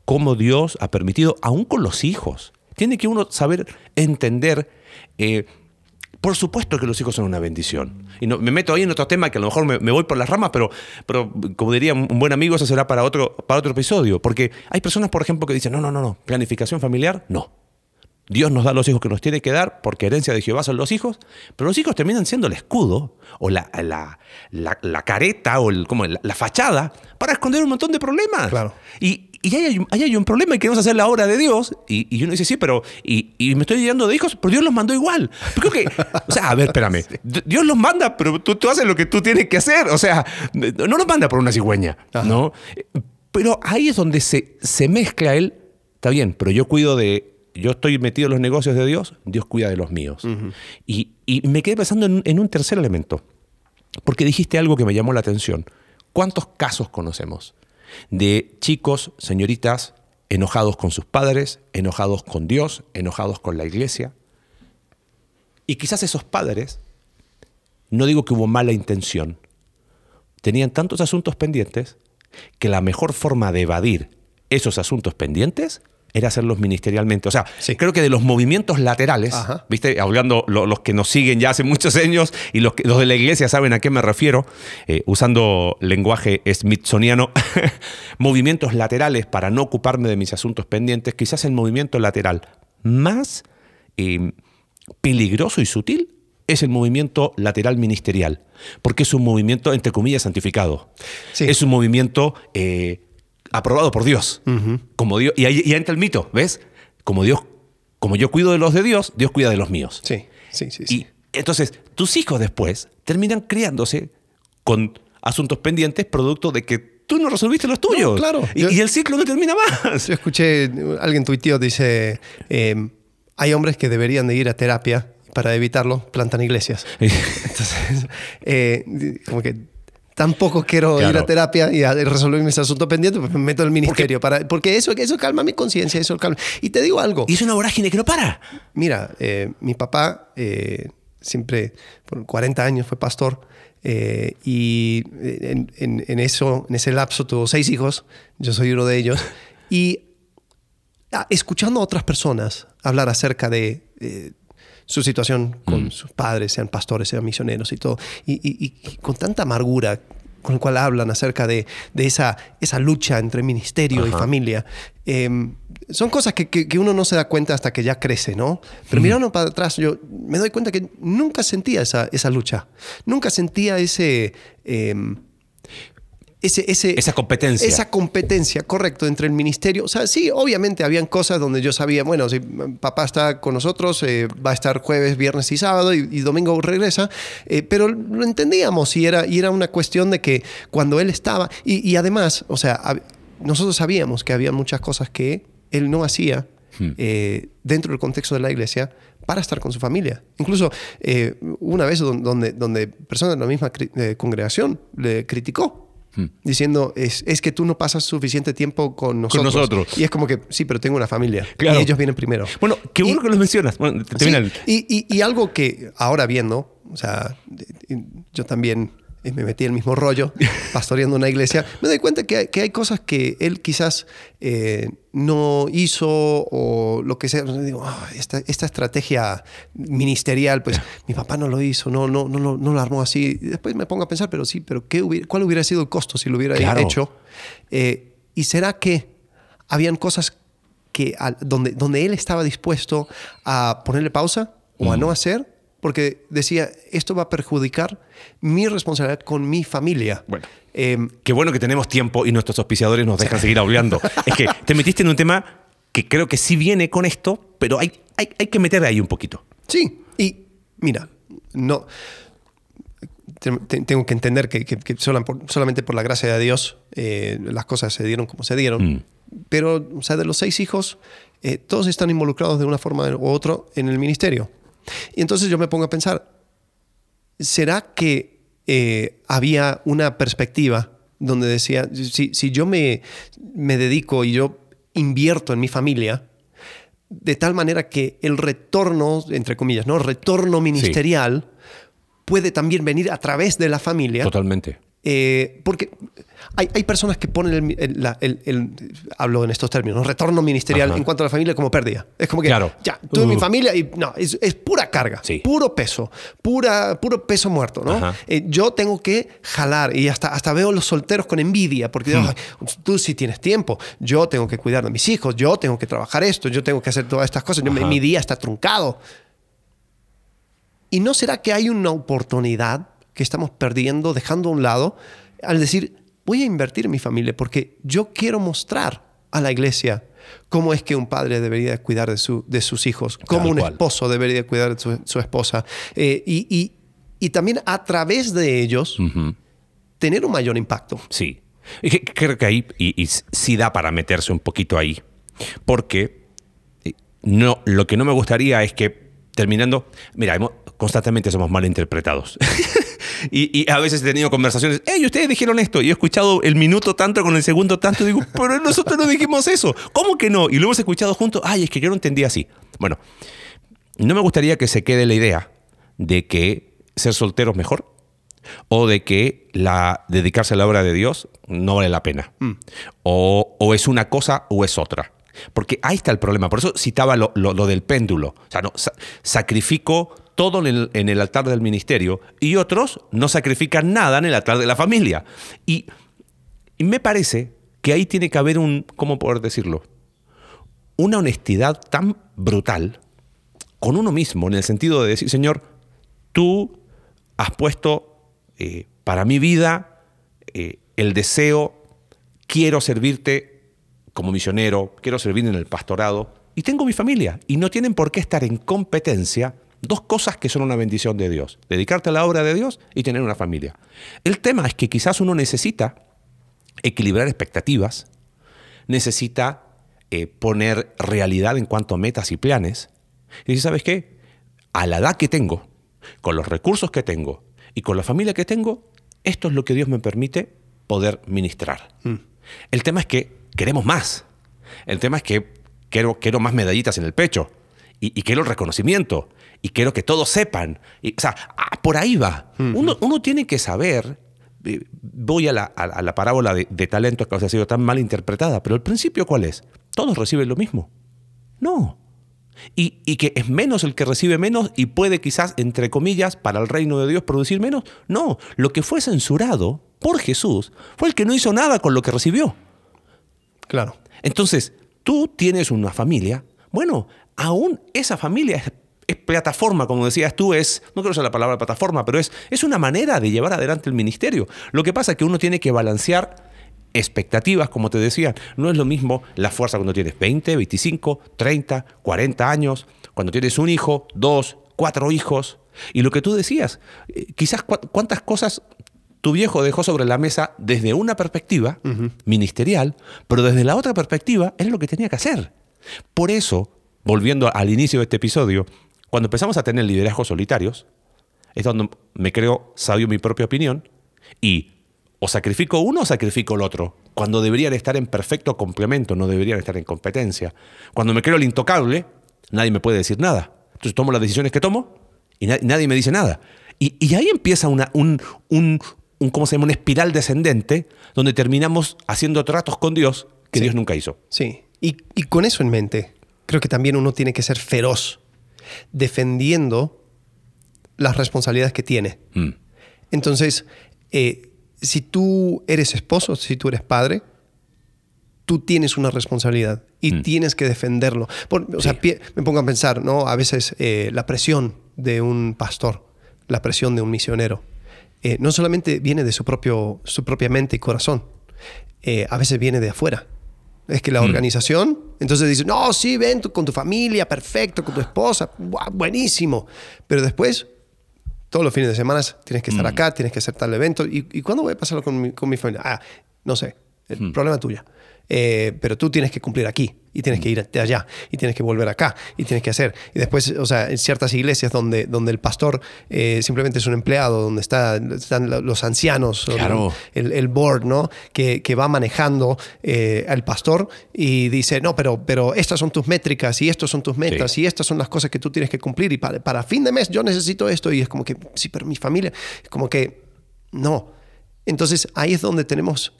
cómo Dios ha permitido, aún con los hijos. Tiene que uno saber entender eh, por supuesto que los hijos son una bendición. Y no, me meto ahí en otro tema que a lo mejor me, voy por las ramas, pero, pero como diría un buen amigo, eso será para otro, para otro episodio. Porque hay personas, por ejemplo, que dicen, no, no, no, no, planificación familiar, no. Dios nos da los hijos que nos tiene que dar, porque herencia de Jehová son los hijos, pero los hijos terminan siendo el escudo, o la, la, careta, o el, como la, fachada, para esconder un montón de problemas. Claro. Y, y ahí hay, un problema y queremos hacer la obra de Dios. Y, uno dice, sí, pero. Y, me estoy llenando de hijos, pero Dios los mandó igual. Creo que. O sea, a ver, espérame. Dios los manda, pero tú, tú, haces lo que tú tienes que hacer. O sea, no los manda por una cigüeña, ¿no? Pero ahí es donde se, se mezcla él. Está bien, pero yo cuido de. Yo estoy metido en los negocios de Dios, Dios cuida de los míos. y, me quedé pensando en un tercer elemento. Porque dijiste algo que me llamó la atención. ¿Cuántos casos conocemos? De chicos, señoritas, enojados con sus padres, enojados con Dios, enojados con la iglesia. Y quizás esos padres, no digo que hubo mala intención, tenían tantos asuntos pendientes que la mejor forma de evadir esos asuntos pendientes era hacerlos ministerialmente. O sea, creo que de los movimientos laterales, ¿viste? Hablando los que nos siguen ya hace muchos años y los, los de la iglesia saben a qué me refiero, eh, usando lenguaje smithsoniano, movimientos laterales para no ocuparme de mis asuntos pendientes, quizás el movimiento lateral más eh, peligroso y sutil es el movimiento lateral ministerial, porque es un movimiento, entre comillas, santificado. Es un movimiento eh, aprobado por Dios. Como Dios y ahí, entra el mito, ¿ves? Como Dios, como yo cuido de los de Dios, Dios cuida de los míos. Sí, sí, sí. Y entonces, tus hijos después terminan criándose con asuntos pendientes producto de que tú no resolviste los tuyos. claro. Y, el ciclo no termina más. Yo escuché, alguien tuiteó, dice, em, hay hombres que deberían de ir a terapia para evitarlo, plantan iglesias. Entonces, eh, como que tampoco quiero ir a terapia y a resolver mis asuntos pendientes, pues me meto el ministerio. Porque, para, porque eso, eso calma mi conciencia, eso calma. Y te digo algo. Y es una vorágine que no para. Mira, eh, mi papá eh, siempre, por 40 años fue pastor. Eh, y en, eso, en ese lapso tuvo seis hijos, yo soy uno de ellos, y ah, escuchando a otras personas hablar acerca de su situación con mm. sus padres, sean pastores, sean misioneros y todo. Y, con tanta amargura con la cual hablan acerca de, esa, esa lucha entre ministerio y familia. Em, son cosas que, uno no se da cuenta hasta que ya crece, ¿no? Pero mirando para atrás, yo me doy cuenta que nunca sentía esa, esa lucha. Nunca sentía ese... Esa competencia. Esa competencia, correcto, entre el ministerio. O sea, sí, obviamente habían cosas donde yo sabía, bueno, si papá está con nosotros, eh, va a estar jueves, viernes y sábado y, domingo regresa, eh, pero lo entendíamos y era, y era una cuestión de que cuando él estaba, y, además, o sea, nosotros sabíamos que había muchas cosas que él no hacía hmm. eh, dentro del contexto de la iglesia para estar con su familia. Incluso una vez donde, donde personas de la misma congregación le criticó. Diciendo, es, es, que tú no pasas suficiente tiempo con nosotros. Con nosotros. Y es como que, sí, pero tengo una familia. Y ellos vienen primero. Bueno, qué bueno que los mencionas. Bueno, y, y, algo que ahora viendo, o sea, yo también me metí en el mismo rollo, pastoreando una iglesia, me doy cuenta que hay, que hay cosas que él quizás eh, no hizo o lo que sea. Digo, ah, esta, esta, estrategia ministerial, pues mi papá no lo hizo, no, no, no, no, lo armó así. después me pongo a pensar, pero sí, pero ¿qué ¿cuál hubiera sido el costo si lo hubiera hecho? Eh, ¿Y será que habían cosas que, donde, donde él estaba dispuesto a ponerle pausa o a no hacer? Porque decía, esto va a perjudicar mi responsabilidad con mi familia. Bueno. Em, qué bueno que tenemos tiempo y nuestros auspiciadores nos dejan seguir hablando. es que te metiste en un tema que creo que sí viene con esto, pero hay, hay, que meter ahí un poquito. Sí, y mira, no tengo que entender que, solamente por la gracia de Dios eh, las cosas se dieron como se dieron. Mm. Pero, o sea, de los seis hijos, eh, todos están involucrados de una forma u otra en el ministerio. Y entonces yo me pongo a pensar, ¿será que eh, había una perspectiva donde decía, si, si yo me, me dedico y yo invierto en mi familia, de tal manera que el retorno, entre comillas, ¿no? Retorno ministerial puede también venir a través de la familia. Totalmente. Eh, porque hay, hay, personas que ponen el, el, hablo en estos términos, retorno ministerial en cuanto a la familia como pérdida. Es como que, claro. ya, tú mi uh. familia, y no, es, es pura carga, puro peso, pura, puro peso muerto, ¿no? Eh, yo tengo que jalar y hasta, hasta veo los solteros con envidia, porque hmm. tú sí tienes tiempo, yo tengo que cuidar de mis hijos, yo tengo que trabajar esto, yo tengo que hacer todas estas cosas, yo, mi día está truncado. ¿Y no será que hay una oportunidad que estamos perdiendo, dejando a un lado, al decir, voy a invertir en mi familia porque yo quiero mostrar a la iglesia cómo es que un padre debería cuidar de, su, de sus hijos, cómo un esposo debería cuidar de su, esposa. Eh, y, y, también a través de ellos tener un mayor impacto. Sí. Creo que ahí y, sí da para meterse un poquito ahí. Porque eh, no, lo que no me gustaría es que terminando, mira, constantemente somos mal interpretados. y, a veces he tenido conversaciones, hey, ustedes dijeron esto, y he escuchado el minuto tanto con el segundo tanto, digo, pero nosotros no dijimos eso, ¿cómo que no? Y lo hemos escuchado juntos, ay, es que yo no entendí así. Bueno, no me gustaría que se quede la idea de que ser soltero es mejor o de que la, dedicarse a la obra de Dios no vale la pena. Mm. O, o es una cosa o es otra. Porque ahí está el problema. Por eso citaba lo, del péndulo. O sea, no, sacrifico todo en el, altar del ministerio y otros no sacrifican nada en el altar de la familia. Y, me parece que ahí tiene que haber un, ¿cómo poder decirlo? Una honestidad tan brutal con uno mismo, en el sentido de decir, Señor, tú has puesto eh, para mi vida eh, el deseo, quiero servirte como misionero, quiero servir en el pastorado, y tengo mi familia, y no tienen por qué estar en competencia Dos cosas que son una bendición de Dios. Dedicarte a la obra de Dios y tener una familia. El tema es que quizás uno necesita equilibrar expectativas, necesita eh, poner realidad en cuanto a metas y planes. Y dice, ¿sabes qué? A la edad que tengo, con los recursos que tengo y con la familia que tengo, esto es lo que Dios me permite poder ministrar. Mm. El tema es que queremos más. El tema es que quiero, quiero más medallitas en el pecho y, quiero el reconocimiento y quiero que todos sepan. Y, o sea, ah, por ahí va. uno, tiene que saber, eh, voy a la, parábola de, talentos que ha sido tan mal interpretada, pero el principio cuál es? Todos reciben lo mismo. No. Y, y, que es menos el que recibe menos y puede quizás, entre comillas, para el reino de Dios producir menos. No, lo que fue censurado por Jesús fue el que no hizo nada con lo que recibió. Claro. Entonces, tú tienes una familia, bueno, aún esa familia es, plataforma, como decías tú, es, no quiero usar la palabra plataforma, pero es, es una manera de llevar adelante el ministerio. Lo que pasa es que uno tiene que balancear expectativas, como te decía. No es lo mismo la fuerza cuando tienes 20, 25, 30, 40 años, cuando tienes un hijo, dos, cuatro hijos. Y lo que tú decías, eh, quizás cuántas cosas tu viejo dejó sobre la mesa desde una perspectiva ministerial, pero desde la otra perspectiva es lo que tenía que hacer. Por eso volviendo al inicio de este episodio, cuando empezamos a tener liderazgos solitarios, es donde me creo sabio mi propia opinión y o sacrifico uno o sacrifico el otro, cuando deberían estar en perfecto complemento, no deberían estar en competencia. Cuando me creo el intocable, nadie me puede decir nada. Entonces tomo las decisiones que tomo y nadie me dice nada. Y, ahí empieza una, un, un, ¿cómo se llama? una espiral descendente donde terminamos haciendo tratos con Dios que Dios nunca hizo. Sí, y, y con eso en mente, creo que también uno tiene que ser feroz defendiendo las responsabilidades que tiene. Mm. Entonces, eh, si tú eres esposo, si tú eres padre, tú tienes una responsabilidad y mm. tienes que defenderlo. o sea, me pongo a pensar, ¿no? A veces eh, la presión de un pastor, la presión de un misionero, eh, no solamente viene de su, propio, su propia mente y corazón, a veces viene de afuera. Es que la mm. organización, entonces dice, no, sí, ven con tu familia, perfecto, con tu esposa, buenísimo. Pero después, todos los fines de semana tienes que estar mm. acá, tienes que hacer tal evento. ¿Y, cuándo voy a pasarlo con mi, con mi familia? Ah, no sé, el mm. problema tuyo. Eh, pero tú tienes que cumplir aquí. Y tienes que ir allá y tienes que volver acá y tienes que hacer. Y después, o sea, en ciertas iglesias donde, donde el pastor eh, simplemente es un empleado, donde está, están los ancianos, el, el, board, ¿no? Que, que va manejando eh, al pastor y dice, no, pero, pero estas son tus métricas y estas son tus metas y estas son las cosas que tú tienes que cumplir y para, para fin de mes yo necesito esto y es como que, sí, pero mi familia, como que, no. Entonces ahí es donde tenemos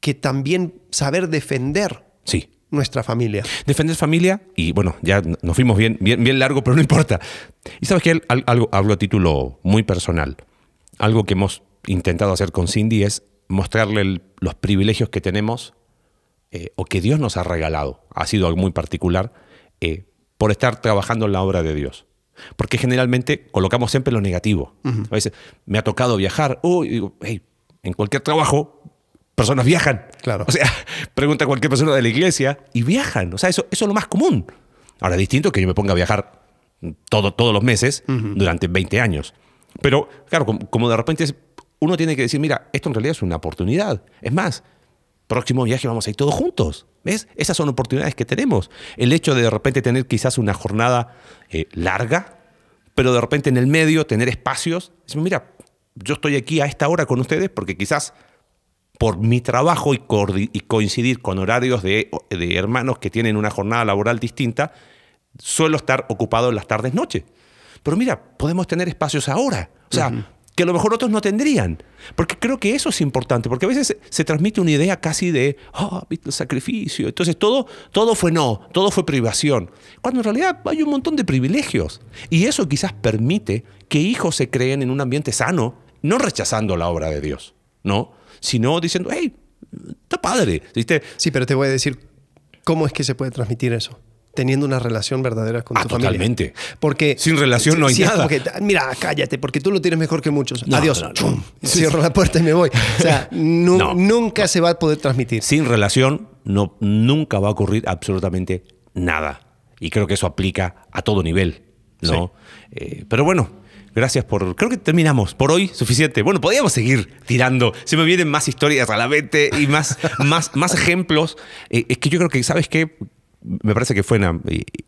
que también saber defender sí. Nuestra familia. Defender familia, y bueno, ya nos fuimos bien, bien, bien largo, pero no importa. Y sabes que algo hablo a título muy personal. Algo que hemos intentado hacer con Cindy es mostrarle los privilegios que tenemos eh, o que Dios nos ha regalado. Ha sido algo muy particular eh, por estar trabajando en la obra de Dios. Porque generalmente colocamos siempre lo negativo. A veces me ha tocado viajar, uy, digo, hey, en cualquier trabajo personas viajan. Claro. O sea, pregunta a cualquier persona de la iglesia y viajan. O sea, eso, eso es lo más común. Ahora, distinto que yo me ponga a viajar todo, todos los meses durante 20 años. Pero, claro, como, de repente uno tiene que decir, mira, esto en realidad es una oportunidad. Es más, próximo viaje vamos a ir todos juntos. ¿Ves? Esas son oportunidades que tenemos. El hecho de de repente tener quizás una jornada eh, larga, pero de repente en el medio tener espacios. Decimos, mira, yo estoy aquí a esta hora con ustedes porque quizás por mi trabajo y, coincidir con horarios de, hermanos que tienen una jornada laboral distinta, suelo estar ocupado en las tardes noche. Pero mira, podemos tener espacios ahora. O sea, que a lo mejor otros no tendrían. Porque creo que eso es importante, porque a veces se, transmite una idea casi de, oh, el sacrificio. Entonces todo, todo fue no, todo fue privación. Cuando en realidad hay un montón de privilegios. Y eso quizás permite que hijos se creen en un ambiente sano, no rechazando la obra de Dios, ¿no? Sino diciendo, hey, está padre. ¿viste? Sí, pero te voy a decir cómo es que se puede transmitir eso teniendo una relación verdadera con ah, tu totalmente. familia. Porque sin relación no hay nada. mira, cállate, porque tú lo tienes mejor que muchos. Adiós. Cierro la puerta y me voy. O sea, nunca se va a poder transmitir. Sin relación no, nunca va a ocurrir absolutamente nada. Y creo que eso aplica a todo nivel. ¿no? Eh, pero bueno, Gracias por. Creo que terminamos por hoy. Suficiente. Bueno, podríamos seguir tirando. Se me vienen más historias a la mente y más, más, más ejemplos. Eh, es que yo creo que, ¿sabes qué? Me parece que fue.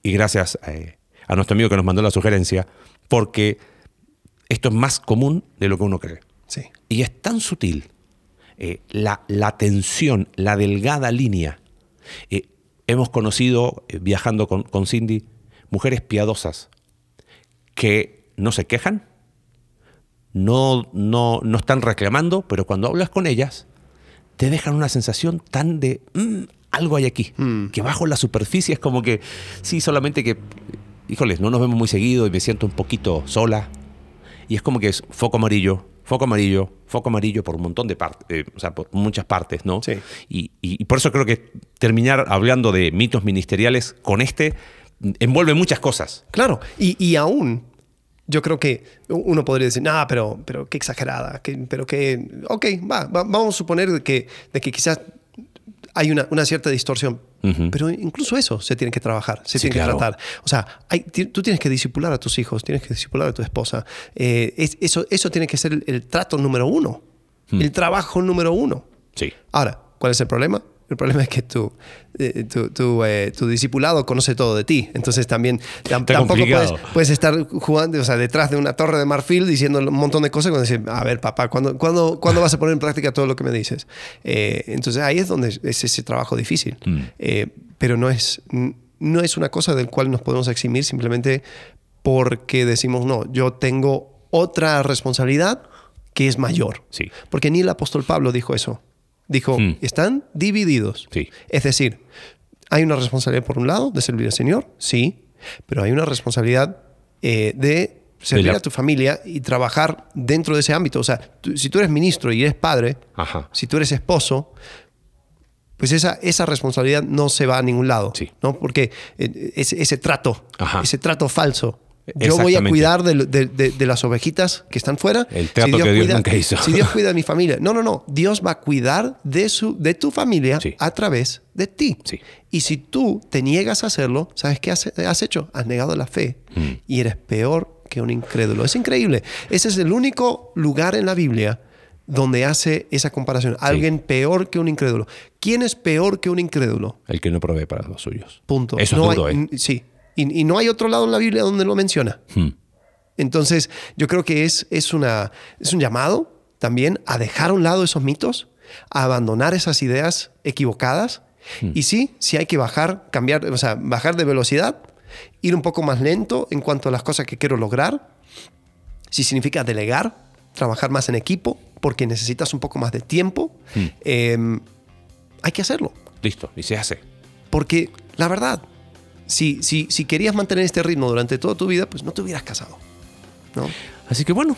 y, gracias eh, a nuestro amigo que nos mandó la sugerencia, porque esto es más común de lo que uno cree. Sí. Y es tan sutil. Eh, la, la tensión, la delgada línea. hemos conocido, viajando con, con Cindy, mujeres piadosas que no se quejan, no, no, no están reclamando, pero cuando hablas con ellas, te dejan una sensación tan de mm, algo hay aquí, mm. que bajo la superficie es como que, sí, solamente que, híjoles, no nos vemos muy seguido y me siento un poquito sola. Y es como que es foco amarillo, foco amarillo, foco amarillo por un montón de partes, eh, o sea, por muchas partes, ¿no? Sí. Y, y, por eso creo que terminar hablando de mitos ministeriales con este envuelve muchas cosas. Claro, y, y aún yo creo que uno podría decir, no, pero, pero qué exagerada, que, pero que, ok, va, vamos a suponer de que, de que quizás hay una, una cierta distorsión, pero incluso eso se tiene que trabajar, se tiene que tratar. O sea, hay, tú tienes que disipular a tus hijos, tienes que disipular a tu esposa. Eh, eso, eso tiene que ser el, trato número uno, hmm. el trabajo número uno. Sí. Ahora, ¿cuál es el problema? El problema es que tu, eh, tu, eh, tu, discipulado conoce todo de ti. Entonces también tampoco puedes, estar jugando, o sea, detrás de una torre de marfil diciendo un montón de cosas cuando dices, a ver, papá, ¿cuándo, ¿cuándo, ¿cuándo, vas a poner en práctica todo lo que me dices? Eh, entonces ahí es donde es ese trabajo difícil. Mm. pero no es, no es una cosa del cual nos podemos eximir simplemente porque decimos, no, yo tengo otra responsabilidad que es mayor. Sí. Porque ni el apóstol Pablo dijo eso. Dijo, hmm. están divididos. Es decir, hay una responsabilidad por un lado de servir al Señor, sí, pero hay una responsabilidad eh, de servir a tu familia y trabajar dentro de ese ámbito. O sea, si tú eres ministro y eres padre, si tú eres esposo, pues esa, esa responsabilidad no se va a ningún lado. ¿no? Porque eh, ese, ese trato, ese trato falso, yo voy a cuidar de, las ovejitas que están fuera. El trato que Dios nunca hizo. Si Dios cuida de mi familia. No, no, no. Dios va a cuidar de, su, de tu familia a través de ti. Y si tú te niegas a hacerlo, ¿sabes qué has, hecho? Has negado la fe. Mm. Y eres peor que un incrédulo. Es increíble. Ese es el único lugar en la Biblia donde hace esa comparación. Alguien peor que un incrédulo. ¿Quién es peor que un incrédulo? El que no provee para los suyos. Punto. Eso No es duro, hay- ¿eh? Sí. Y, y no hay otro lado en la Biblia donde lo menciona. Hmm. Entonces, yo creo que es, es, una, es un llamado también a dejar a un lado esos mitos, a abandonar esas ideas equivocadas. Y sí, sí hay que bajar, cambiar, o sea, bajar de velocidad, ir un poco más lento en cuanto a las cosas que quiero lograr. Si significa delegar, trabajar más en equipo, porque necesitas un poco más de tiempo, eh, hay que hacerlo. Listo, y se hace. Porque la verdad, si, si, si querías mantener este ritmo durante toda tu vida, pues no te hubieras casado. ¿no? Así que bueno,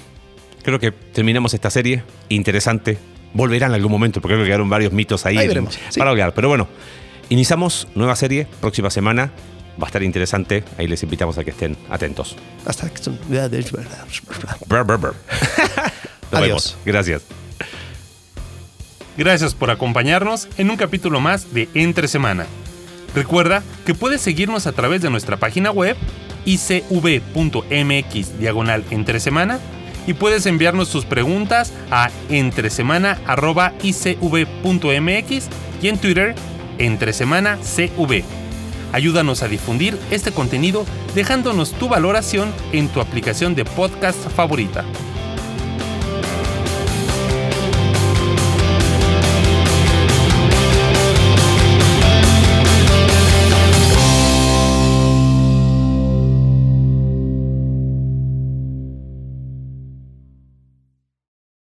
creo que terminamos esta serie. Interesante. Volverá en algún momento, porque creo que quedaron varios mitos ahí Ahí en- veremos, sí. para hablar. Pero bueno, iniciamos nueva serie, próxima semana. Va a estar interesante. Ahí les invitamos a que estén atentos. Hasta que son... Brr, brr, brr. Nos Adiós. vemos. Gracias. Gracias por acompañarnos en un capítulo más de Entre Semana. Recuerda que puedes seguirnos a través de nuestra página web icv.mx diagonal entre semana y puedes enviarnos tus preguntas a entresemana.icv.mx y en Twitter entresemanacv. Ayúdanos a difundir este contenido dejándonos tu valoración en tu aplicación de podcast favorita.